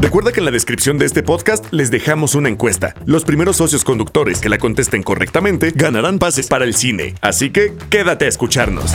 Recuerda que en la descripción de este podcast les dejamos una encuesta. Los primeros socios conductores que la contesten correctamente ganarán pases para el cine. Así que quédate a escucharnos.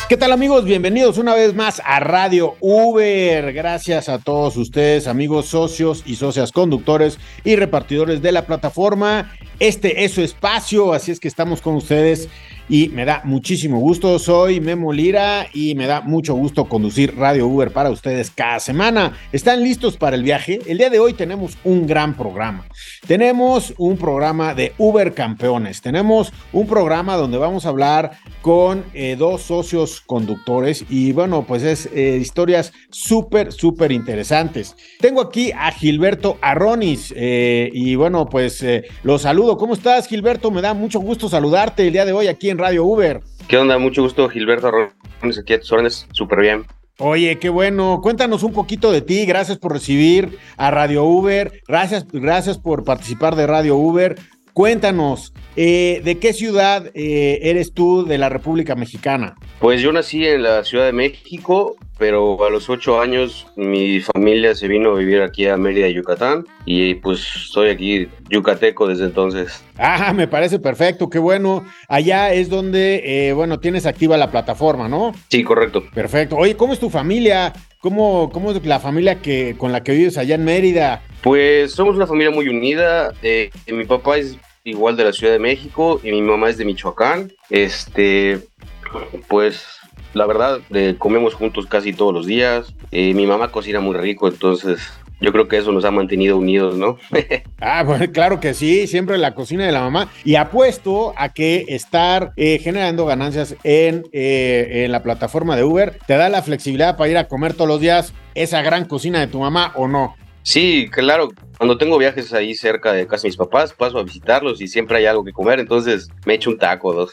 ¿Qué tal amigos? Bienvenidos una vez más a Radio Uber. Gracias a todos ustedes, amigos socios y socias conductores y repartidores de la plataforma. Este es su espacio, así es que estamos con ustedes y me da muchísimo gusto. Soy Memo Lira y me da mucho gusto conducir Radio Uber para ustedes cada semana. ¿Están listos para el viaje? El día de hoy tenemos un gran programa. Tenemos un programa de Uber Campeones. Tenemos un programa donde vamos a hablar con eh, dos socios conductores y bueno, pues es eh, historias súper, súper interesantes. Tengo aquí a Gilberto Arronis eh, y bueno, pues lo saludo. ¿Cómo estás, Gilberto? Me da mucho gusto saludarte el día de hoy aquí en Radio Uber. ¿Qué onda? Mucho gusto, Gilberto Arrones, aquí a tus órdenes, súper bien. Oye, qué bueno. Cuéntanos un poquito de ti. Gracias por recibir a Radio Uber. Gracias, gracias por participar de Radio Uber. Cuéntanos, eh, ¿de qué ciudad eh, eres tú de la República Mexicana? Pues yo nací en la Ciudad de México, pero a los ocho años mi familia se vino a vivir aquí a Mérida, Yucatán, y pues soy aquí yucateco desde entonces. Ah, me parece perfecto, qué bueno. Allá es donde, eh, bueno, tienes activa la plataforma, ¿no? Sí, correcto. Perfecto. Oye, ¿cómo es tu familia? ¿Cómo, cómo es la familia que, con la que vives allá en Mérida? Pues somos una familia muy unida. eh, mi papá es igual de la Ciudad de México y mi mamá es de Michoacán. Este, pues la verdad, eh, comemos juntos casi todos los días. Eh, mi mamá cocina muy rico, entonces yo creo que eso nos ha mantenido unidos, ¿no? Ah, bueno, claro que sí, siempre la cocina de la mamá. Y apuesto a que estar eh, generando ganancias en, eh, en la plataforma de Uber te da la flexibilidad para ir a comer todos los días esa gran cocina de tu mamá o no. Sí, claro. Cuando tengo viajes ahí cerca de casa de mis papás, paso a visitarlos y siempre hay algo que comer, entonces me echo un taco o dos.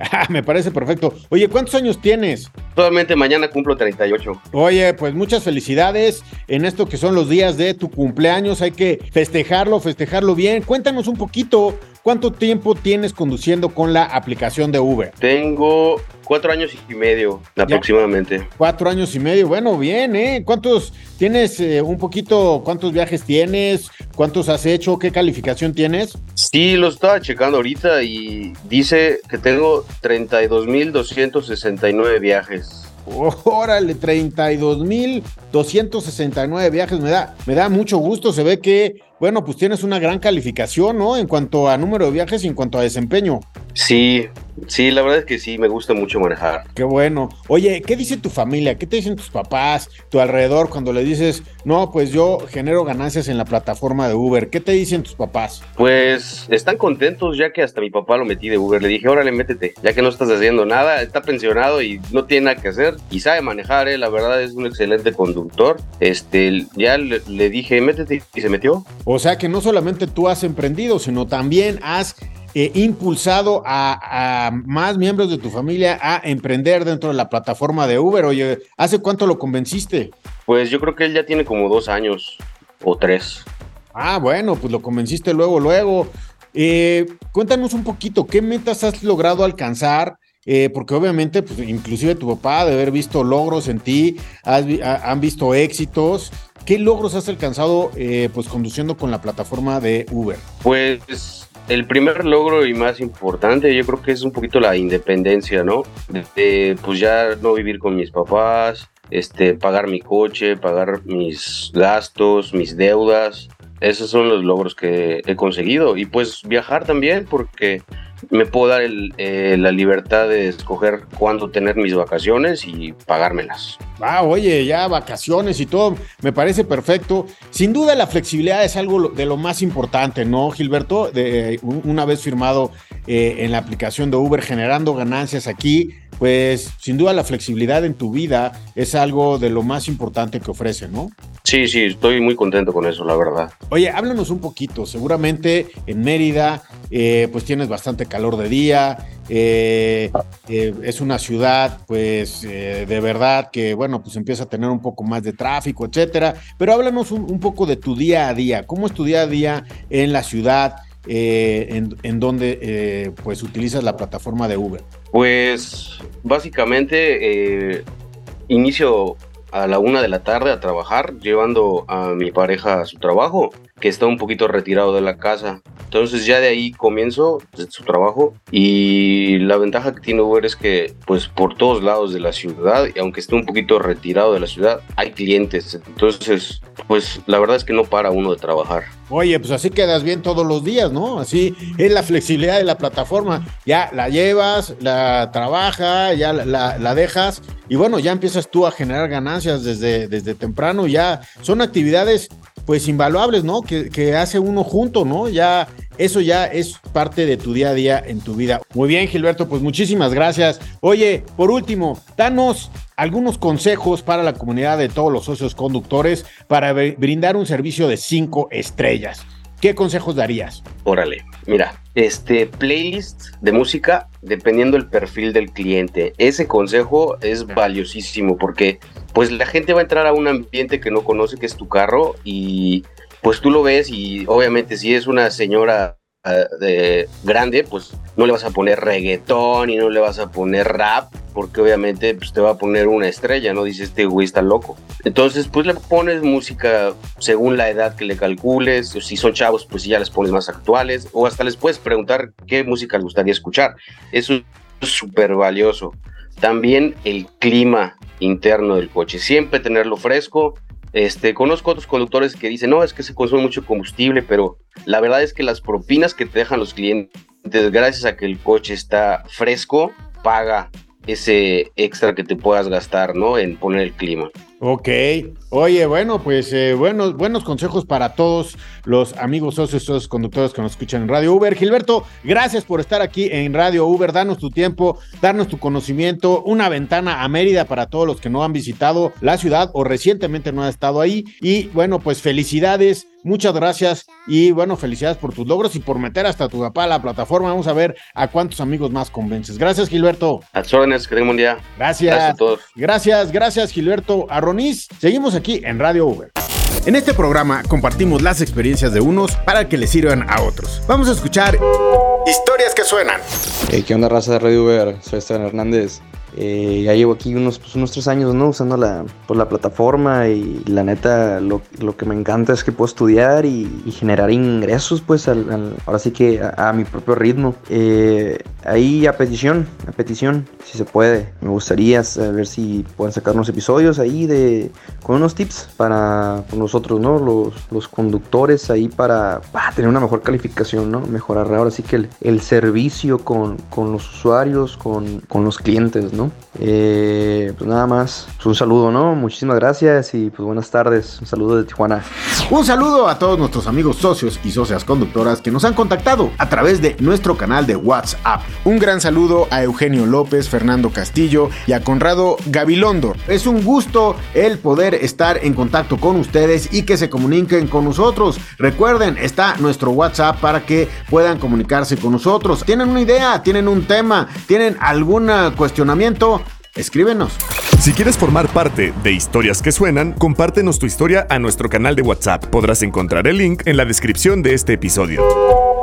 Ah, me parece perfecto. Oye, ¿cuántos años tienes? Solamente mañana cumplo 38. Oye, pues muchas felicidades en esto que son los días de tu cumpleaños. Hay que festejarlo, festejarlo bien. Cuéntanos un poquito, ¿cuánto tiempo tienes conduciendo con la aplicación de Uber? Tengo cuatro años y medio aproximadamente. Cuatro años y medio, bueno, bien, ¿eh? ¿Cuántos tienes eh, un poquito, cuántos viajes tienes? ¿Cuántos has hecho? ¿Qué calificación tienes? Sí, lo estaba checando ahorita y dice que tengo 32.269 viajes. Órale, 32.269 viajes, me da, me da mucho gusto, se ve que, bueno, pues tienes una gran calificación, ¿no? En cuanto a número de viajes y en cuanto a desempeño. Sí, sí, la verdad es que sí, me gusta mucho manejar. Qué bueno. Oye, ¿qué dice tu familia? ¿Qué te dicen tus papás, tu alrededor cuando le dices, no, pues yo genero ganancias en la plataforma de Uber? ¿Qué te dicen tus papás? Pues están contentos ya que hasta mi papá lo metí de Uber. Le dije, órale, métete, ya que no estás haciendo nada, está pensionado y no tiene nada que hacer y sabe manejar, ¿eh? la verdad es un excelente conductor. Este, ya le, le dije, métete y se metió. O sea que no solamente tú has emprendido, sino también has eh, impulsado a, a más miembros de tu familia a emprender dentro de la plataforma de Uber. Oye, ¿hace cuánto lo convenciste? Pues yo creo que él ya tiene como dos años o tres. Ah, bueno, pues lo convenciste luego, luego. Eh, cuéntanos un poquito, ¿qué metas has logrado alcanzar? Eh, porque obviamente, pues, inclusive tu papá de haber visto logros en ti, has vi- ha- han visto éxitos. ¿Qué logros has alcanzado eh, pues conduciendo con la plataforma de Uber? Pues el primer logro y más importante yo creo que es un poquito la independencia, ¿no? De, pues ya no vivir con mis papás, este, pagar mi coche, pagar mis gastos, mis deudas. Esos son los logros que he conseguido. Y pues viajar también porque me puedo dar el, eh, la libertad de escoger cuándo tener mis vacaciones y pagármelas. Ah, oye, ya vacaciones y todo, me parece perfecto. Sin duda la flexibilidad es algo de lo más importante, ¿no, Gilberto? De, un- una vez firmado eh, en la aplicación de Uber generando ganancias aquí, pues sin duda la flexibilidad en tu vida es algo de lo más importante que ofrece, ¿no? Sí, sí, estoy muy contento con eso, la verdad. Oye, háblanos un poquito. Seguramente en Mérida, eh, pues tienes bastante calor de día. eh, eh, es una ciudad, pues, de verdad que, bueno, pues empieza a tener un poco más de tráfico, etcétera. Pero háblanos un, poco de tu día a día. ¿Cómo es tu día a día en la ciudad? En, en, donde pues utilizas la plataforma de Uber? Pues básicamente inicio a la una de la tarde a trabajar, llevando a mi pareja a su trabajo, que está un poquito retirado de la casa. Entonces ya de ahí comienzo su trabajo y la ventaja que tiene Uber es que pues por todos lados de la ciudad, y aunque esté un poquito retirado de la ciudad, hay clientes. Entonces pues la verdad es que no para uno de trabajar. Oye, pues así quedas bien todos los días, ¿no? Así es la flexibilidad de la plataforma. Ya la llevas, la trabaja, ya la, la dejas y bueno, ya empiezas tú a generar ganancias desde, desde temprano. Ya son actividades pues invaluables, ¿no? Que, que, hace uno junto, ¿no? Ya, eso ya es parte de tu día a día en tu vida. Muy bien, Gilberto, pues muchísimas gracias. Oye, por último, danos algunos consejos para la comunidad de todos los socios conductores para brindar un servicio de cinco estrellas. ¿Qué consejos darías? Órale, mira, este playlist de música dependiendo del perfil del cliente. Ese consejo es valiosísimo porque pues la gente va a entrar a un ambiente que no conoce que es tu carro y pues tú lo ves y obviamente si es una señora de grande, pues no le vas a poner reggaetón y no le vas a poner rap, porque obviamente pues, te va a poner una estrella, ¿no? Dice este güey está loco. Entonces, pues le pones música según la edad que le calcules, o si son chavos, pues ya les pones más actuales, o hasta les puedes preguntar qué música les gustaría escuchar. Eso es súper valioso. También el clima interno del coche, siempre tenerlo fresco, este, conozco otros conductores que dicen, no, es que se consume mucho combustible, pero la verdad es que las propinas que te dejan los clientes, gracias a que el coche está fresco, paga ese extra que te puedas gastar, ¿no? En poner el clima. Ok, oye, bueno, pues eh, buenos, buenos consejos para todos los amigos socios, todos conductores que nos escuchan en Radio Uber. Gilberto, gracias por estar aquí en Radio Uber, danos tu tiempo, darnos tu conocimiento, una ventana a Mérida para todos los que no han visitado la ciudad o recientemente no han estado ahí. Y bueno, pues felicidades, muchas gracias y bueno, felicidades por tus logros y por meter hasta tu papá a la plataforma. Vamos a ver a cuántos amigos más convences. Gracias, Gilberto. A órdenes, que un día. Gracias. Gracias a todos. Gracias, gracias, Gilberto Seguimos aquí en Radio Uber. En este programa compartimos las experiencias de unos para que les sirvan a otros. Vamos a escuchar historias que suenan. ¿Qué onda, raza de Radio Uber? Soy Esteban Hernández. Eh, ya llevo aquí unos, pues, unos tres años, ¿no? Usando la, pues, la plataforma y la neta lo, lo, que me encanta es que puedo estudiar y, generar ingresos, pues, ahora sí que a, mi propio ritmo. Eh, ahí a petición, a petición, si se puede. Me gustaría ver si pueden sacar unos episodios ahí de con unos tips para nosotros, ¿no? Los, los conductores ahí para, tener una mejor calificación, ¿no? Mejorar ahora sí que el, el servicio con, con los usuarios, con, con los clientes, ¿no? Eh, pues nada más, pues un saludo, ¿no? Muchísimas gracias y pues buenas tardes. Un saludo de Tijuana. Un saludo a todos nuestros amigos socios y socias conductoras que nos han contactado a través de nuestro canal de WhatsApp. Un gran saludo a Eugenio López, Fernando Castillo y a Conrado Gabilondo. Es un gusto el poder estar en contacto con ustedes y que se comuniquen con nosotros. Recuerden, está nuestro WhatsApp para que puedan comunicarse con nosotros. ¿Tienen una idea? ¿Tienen un tema? ¿Tienen algún cuestionamiento? Escríbenos. Si quieres formar parte de Historias que Suenan, compártenos tu historia a nuestro canal de WhatsApp. Podrás encontrar el link en la descripción de este episodio.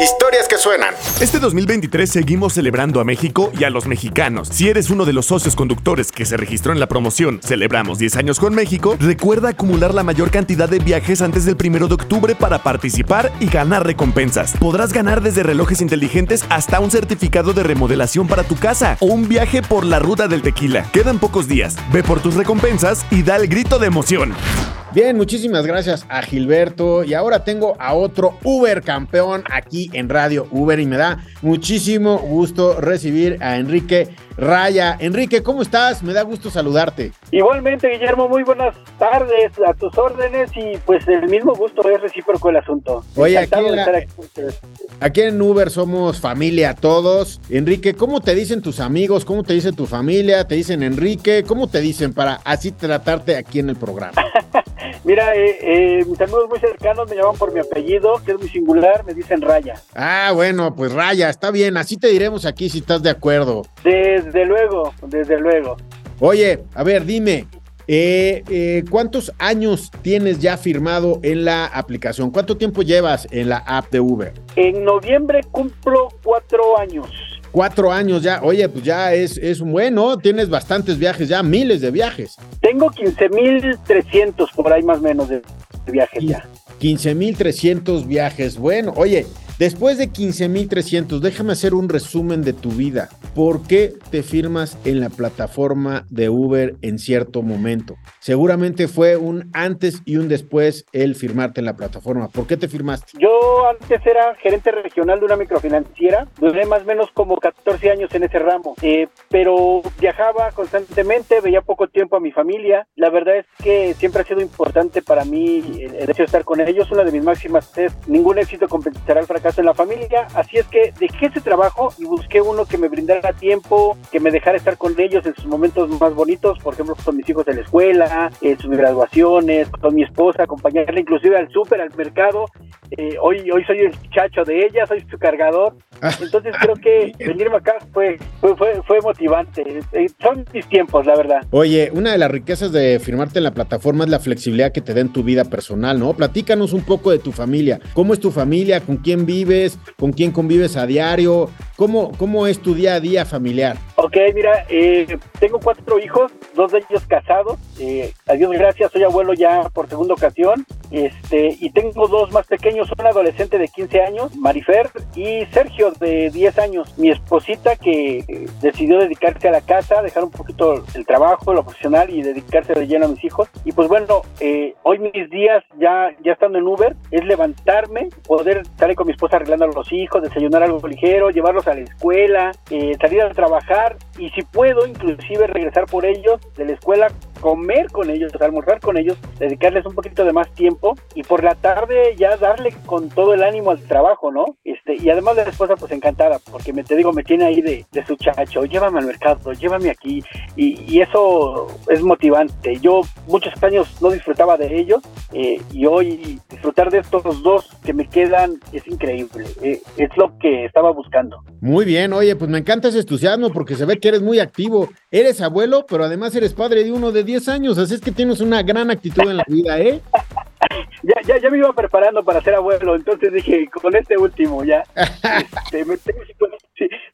Historias que suenan. Este 2023 seguimos celebrando a México y a los mexicanos. Si eres uno de los socios conductores que se registró en la promoción Celebramos 10 años con México, recuerda acumular la mayor cantidad de viajes antes del 1 de octubre para participar y ganar recompensas. Podrás ganar desde relojes inteligentes hasta un certificado de remodelación para tu casa o un viaje por la ruta del tequila. Quedan pocos días. Ve por tus recompensas y da el grito de emoción. Bien, muchísimas gracias a Gilberto. Y ahora tengo a otro Uber campeón aquí en Radio Uber y me da muchísimo gusto recibir a Enrique Raya. Enrique, ¿cómo estás? Me da gusto saludarte. Igualmente, Guillermo, muy buenas tardes a tus órdenes y pues el mismo gusto es recíproco el asunto. Oye, aquí aquí en Uber somos familia todos. Enrique, ¿cómo te dicen tus amigos? ¿Cómo te dice tu familia? ¿Te dicen Enrique? ¿Cómo te dicen para así tratarte aquí en el programa? Mira, eh, eh, mis amigos muy cercanos me llaman por mi apellido, que es muy singular, me dicen Raya. Ah, bueno, pues Raya, está bien, así te diremos aquí si estás de acuerdo. Desde luego, desde luego. Oye, a ver, dime, eh, eh, ¿cuántos años tienes ya firmado en la aplicación? ¿Cuánto tiempo llevas en la app de Uber? En noviembre cumplo cuatro años. Cuatro años ya, oye, pues ya es, es un bueno, tienes bastantes viajes ya, miles de viajes. Tengo 15.300 por ahí más o menos de, de viajes ya. 15.300 viajes, bueno, oye, Después de 15.300, déjame hacer un resumen de tu vida. ¿Por qué te firmas en la plataforma de Uber en cierto momento? Seguramente fue un antes y un después el firmarte en la plataforma. ¿Por qué te firmaste? Yo antes era gerente regional de una microfinanciera. Duré más o menos como 14 años en ese ramo. Eh, pero viajaba constantemente, veía poco tiempo a mi familia. La verdad es que siempre ha sido importante para mí el, el hecho de estar con ellos. Una de mis máximas es ningún éxito compensará el fracaso en la familia, así es que dejé ese trabajo y busqué uno que me brindara tiempo, que me dejara estar con ellos en sus momentos más bonitos, por ejemplo, con mis hijos en la escuela, en sus graduaciones, con mi esposa, acompañarla inclusive al súper, al mercado. Eh, hoy, hoy soy el chacho de ella, soy su cargador. Entonces creo que venirme acá fue, fue, fue, fue motivante. Eh, son mis tiempos, la verdad. Oye, una de las riquezas de firmarte en la plataforma es la flexibilidad que te da en tu vida personal, ¿no? Platícanos un poco de tu familia. ¿Cómo es tu familia? ¿Con quién vives? ¿Con quién convives a diario? ¿Cómo, cómo es tu día a día familiar? Ok, mira, eh, tengo cuatro hijos, dos de ellos casados. Eh, a Dios gracias, soy abuelo ya por segunda ocasión. Este, y tengo dos más pequeños, un adolescente de 15 años, Marifer, y Sergio de 10 años, mi esposita que decidió dedicarse a la casa, dejar un poquito el trabajo, lo profesional y dedicarse de lleno a mis hijos. Y pues bueno, eh, hoy mis días ya, ya estando en Uber es levantarme, poder salir con mi esposa arreglando a los hijos, desayunar algo ligero, llevarlos a la escuela, eh, salir a trabajar y si puedo inclusive regresar por ellos de la escuela comer con ellos, almorzar con ellos, dedicarles un poquito de más tiempo y por la tarde ya darle con todo el ánimo al trabajo, ¿no? Este, y además la esposa pues encantada, porque me te digo, me tiene ahí de, de su chacho, llévame al mercado, llévame aquí, y, eso es motivante. Yo muchos años no disfrutaba de ellos, eh, y hoy disfrutar de estos dos que me quedan es increíble, eh, es lo que estaba buscando. Muy bien, oye, pues me encanta ese entusiasmo porque se ve que eres muy activo, eres abuelo, pero además eres padre de uno de 10 años, así es que tienes una gran actitud en la vida, ¿eh? ya, ya, ya me iba preparando para ser abuelo, entonces dije, con este último ya. Este, me, tengo,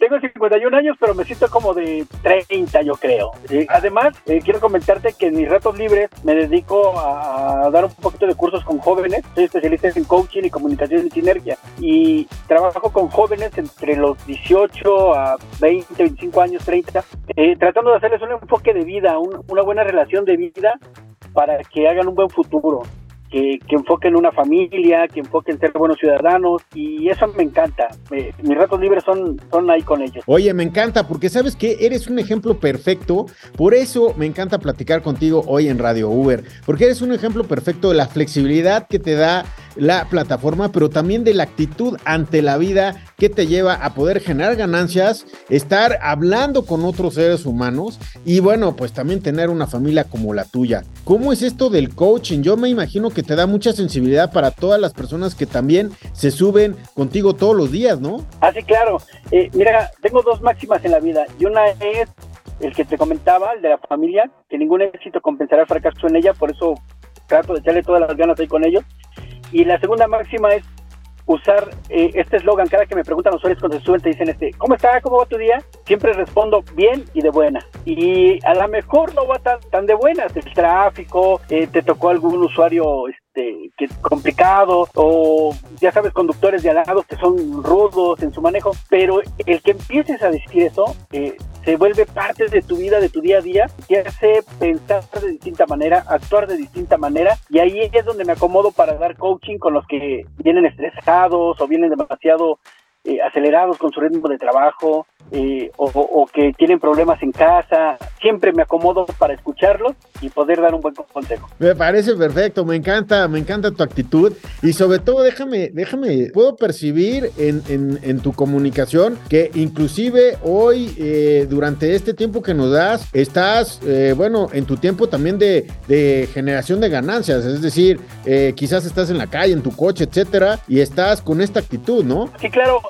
tengo 51 años, pero me siento como de 30, yo creo. Además, eh, quiero comentarte que en mis ratos libres me dedico a, dar un poquito de cursos con jóvenes. Soy especialista en coaching y comunicación y sinergia. Y trabajo con jóvenes entre los 18 a 20, 25 años, 30, eh, tratando de hacerles un enfoque de vida, un, una buena relación de vida para que hagan un buen futuro que, que, enfoquen una familia, que enfoquen ser buenos ciudadanos y eso me encanta. Mis ratos libres son, son ahí con ellos. Oye, me encanta porque sabes que eres un ejemplo perfecto, por eso me encanta platicar contigo hoy en Radio Uber, porque eres un ejemplo perfecto de la flexibilidad que te da la plataforma, pero también de la actitud ante la vida que te lleva a poder generar ganancias, estar hablando con otros seres humanos y bueno, pues también tener una familia como la tuya. ¿Cómo es esto del coaching? Yo me imagino que te da mucha sensibilidad para todas las personas que también se suben contigo todos los días, ¿no? Ah, sí, claro. Eh, mira, tengo dos máximas en la vida y una es el que te comentaba, el de la familia, que ningún éxito compensará el fracaso en ella, por eso trato de echarle todas las ganas ahí con ellos. Y la segunda máxima es usar eh, este eslogan. Cada que me preguntan los usuarios cuando se suben, te dicen, este, ¿cómo está? ¿Cómo va tu día? Siempre respondo bien y de buena. Y a lo mejor no va tan, tan de buenas. El tráfico, eh, te tocó algún usuario este, que complicado, o ya sabes, conductores de alados que son rudos en su manejo. Pero el que empieces a decir eso, eh, se vuelve parte de tu vida, de tu día a día, te hace pensar de distinta manera, actuar de distinta manera, y ahí es donde me acomodo para dar coaching con los que vienen estresados o vienen demasiado eh, acelerados con su ritmo de trabajo, eh, o, o, que tienen problemas en casa. siempre me acomodo para escucharlos y poder dar un buen consejo. Me parece perfecto, me encanta, me encanta tu actitud y sobre todo déjame, déjame, puedo percibir en, en, tu comunicación que inclusive hoy, eh, durante este tiempo que nos das, estás, eh, bueno, en tu tiempo también de, de generación de ganancias, es decir, eh, quizás estás en la calle, en tu coche, etcétera, y estás con esta actitud, ¿no? Sí, claro,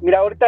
mira, ahorita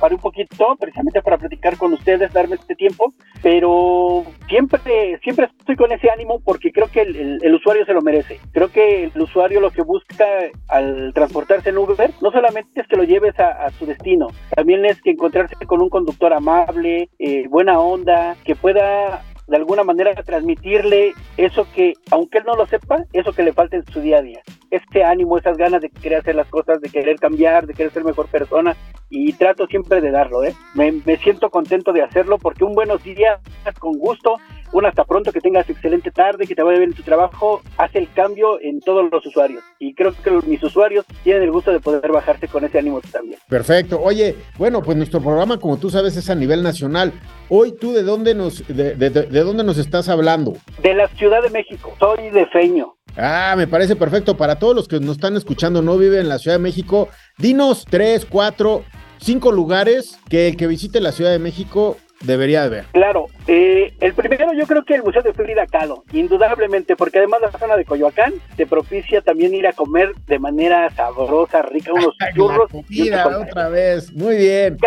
paré un poquito precisamente para platicar con ustedes, darme este tiempo, pero siempre, siempre estoy con ese ánimo porque creo que el, usuario se lo merece. Creo que el usuario lo que busca al transportarse en Uber no solamente es que lo lleves a, su destino, también es que encontrarse con un conductor amable, eh, buena onda, que pueda de alguna manera transmitirle eso que, aunque él no lo sepa, eso que le falta en su día a día. Este ánimo, esas ganas de querer hacer las cosas, de querer cambiar, de querer ser mejor persona, y trato siempre de darlo, ¿eh? Me, me siento contento de hacerlo porque un buenos días con gusto un hasta pronto, que tengas excelente tarde, que te vaya bien en tu trabajo, hace el cambio en todos los usuarios. Y creo que mis usuarios tienen el gusto de poder bajarse con ese ánimo también. Perfecto. Oye, bueno, pues nuestro programa, como tú sabes, es a nivel nacional. Hoy tú de dónde nos, de, de, de dónde nos estás hablando? De la Ciudad de México. Soy de Feño. Ah, me parece perfecto. Para todos los que nos están escuchando, no viven en la Ciudad de México, dinos tres, cuatro, cinco lugares que el que visite la Ciudad de México debería de ver? Claro, eh, el primero yo creo que el Museo de Frida Kahlo, indudablemente, porque además la zona de Coyoacán te propicia también ir a comer de manera sabrosa, rica, unos churros. La otra vez, muy bien.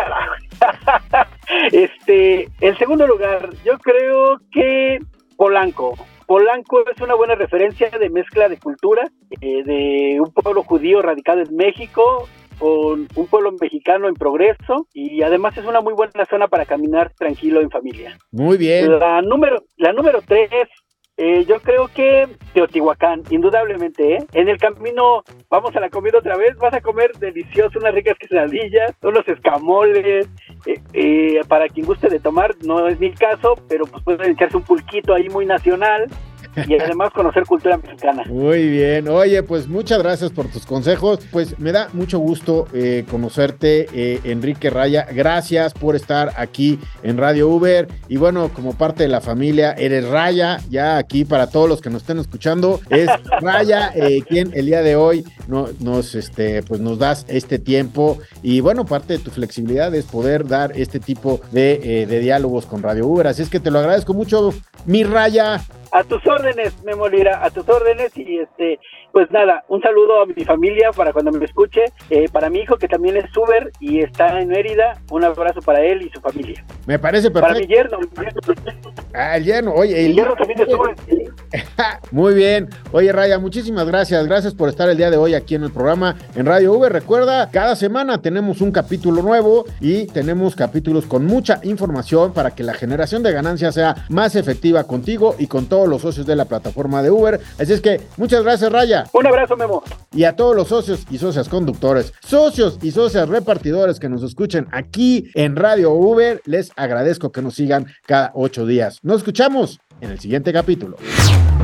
este, el segundo lugar, yo creo que Polanco. Polanco es una buena referencia de mezcla de cultura, eh, de un pueblo judío radicado en México, con un pueblo mexicano en progreso y además es una muy buena zona para caminar tranquilo en familia. Muy bien. La número, la número tres, eh, yo creo que Teotihuacán, indudablemente, ¿eh? En el camino vamos a la comida otra vez, vas a comer delicioso, unas ricas quesadillas, unos escamoles, eh, eh, para quien guste de tomar, no es mi caso, pero pues pueden echarse un pulquito ahí muy nacional y además conocer cultura mexicana. Muy bien, oye, pues muchas gracias por tus consejos. Pues me da mucho gusto eh, conocerte, eh, Enrique Raya. Gracias por estar aquí en Radio Uber. Y bueno, como parte de la familia, eres Raya, ya aquí para todos los que nos estén escuchando. Es Raya eh, quien el día de hoy nos, este, pues nos das este tiempo. Y bueno, parte de tu flexibilidad es poder dar este tipo de, de diálogos con Radio Uber. Así es que te lo agradezco mucho, mi Raya. A tus órdenes, Memo Lira, a tus órdenes y este, pues nada, un saludo a mi familia para cuando me escuche, eh, para mi hijo que también es Uber y está en Mérida, un abrazo para él y su familia. Me parece perfecto. Para mi yerno. Ah, el yerno, oye, el, yerno también es Uber. Muy bien. Oye, Raya, muchísimas gracias. Gracias por estar el día de hoy aquí en el programa en Radio Uber. Recuerda, cada semana tenemos un capítulo nuevo y tenemos capítulos con mucha información para que la generación de ganancias sea más efectiva contigo y con todos los socios de la plataforma de Uber. Así es que muchas gracias, Raya. Un abrazo, Memo. Y a todos los socios y socias conductores, socios y socias repartidores que nos escuchen aquí en Radio Uber, les agradezco que nos sigan cada ocho días. Nos escuchamos en el siguiente capítulo.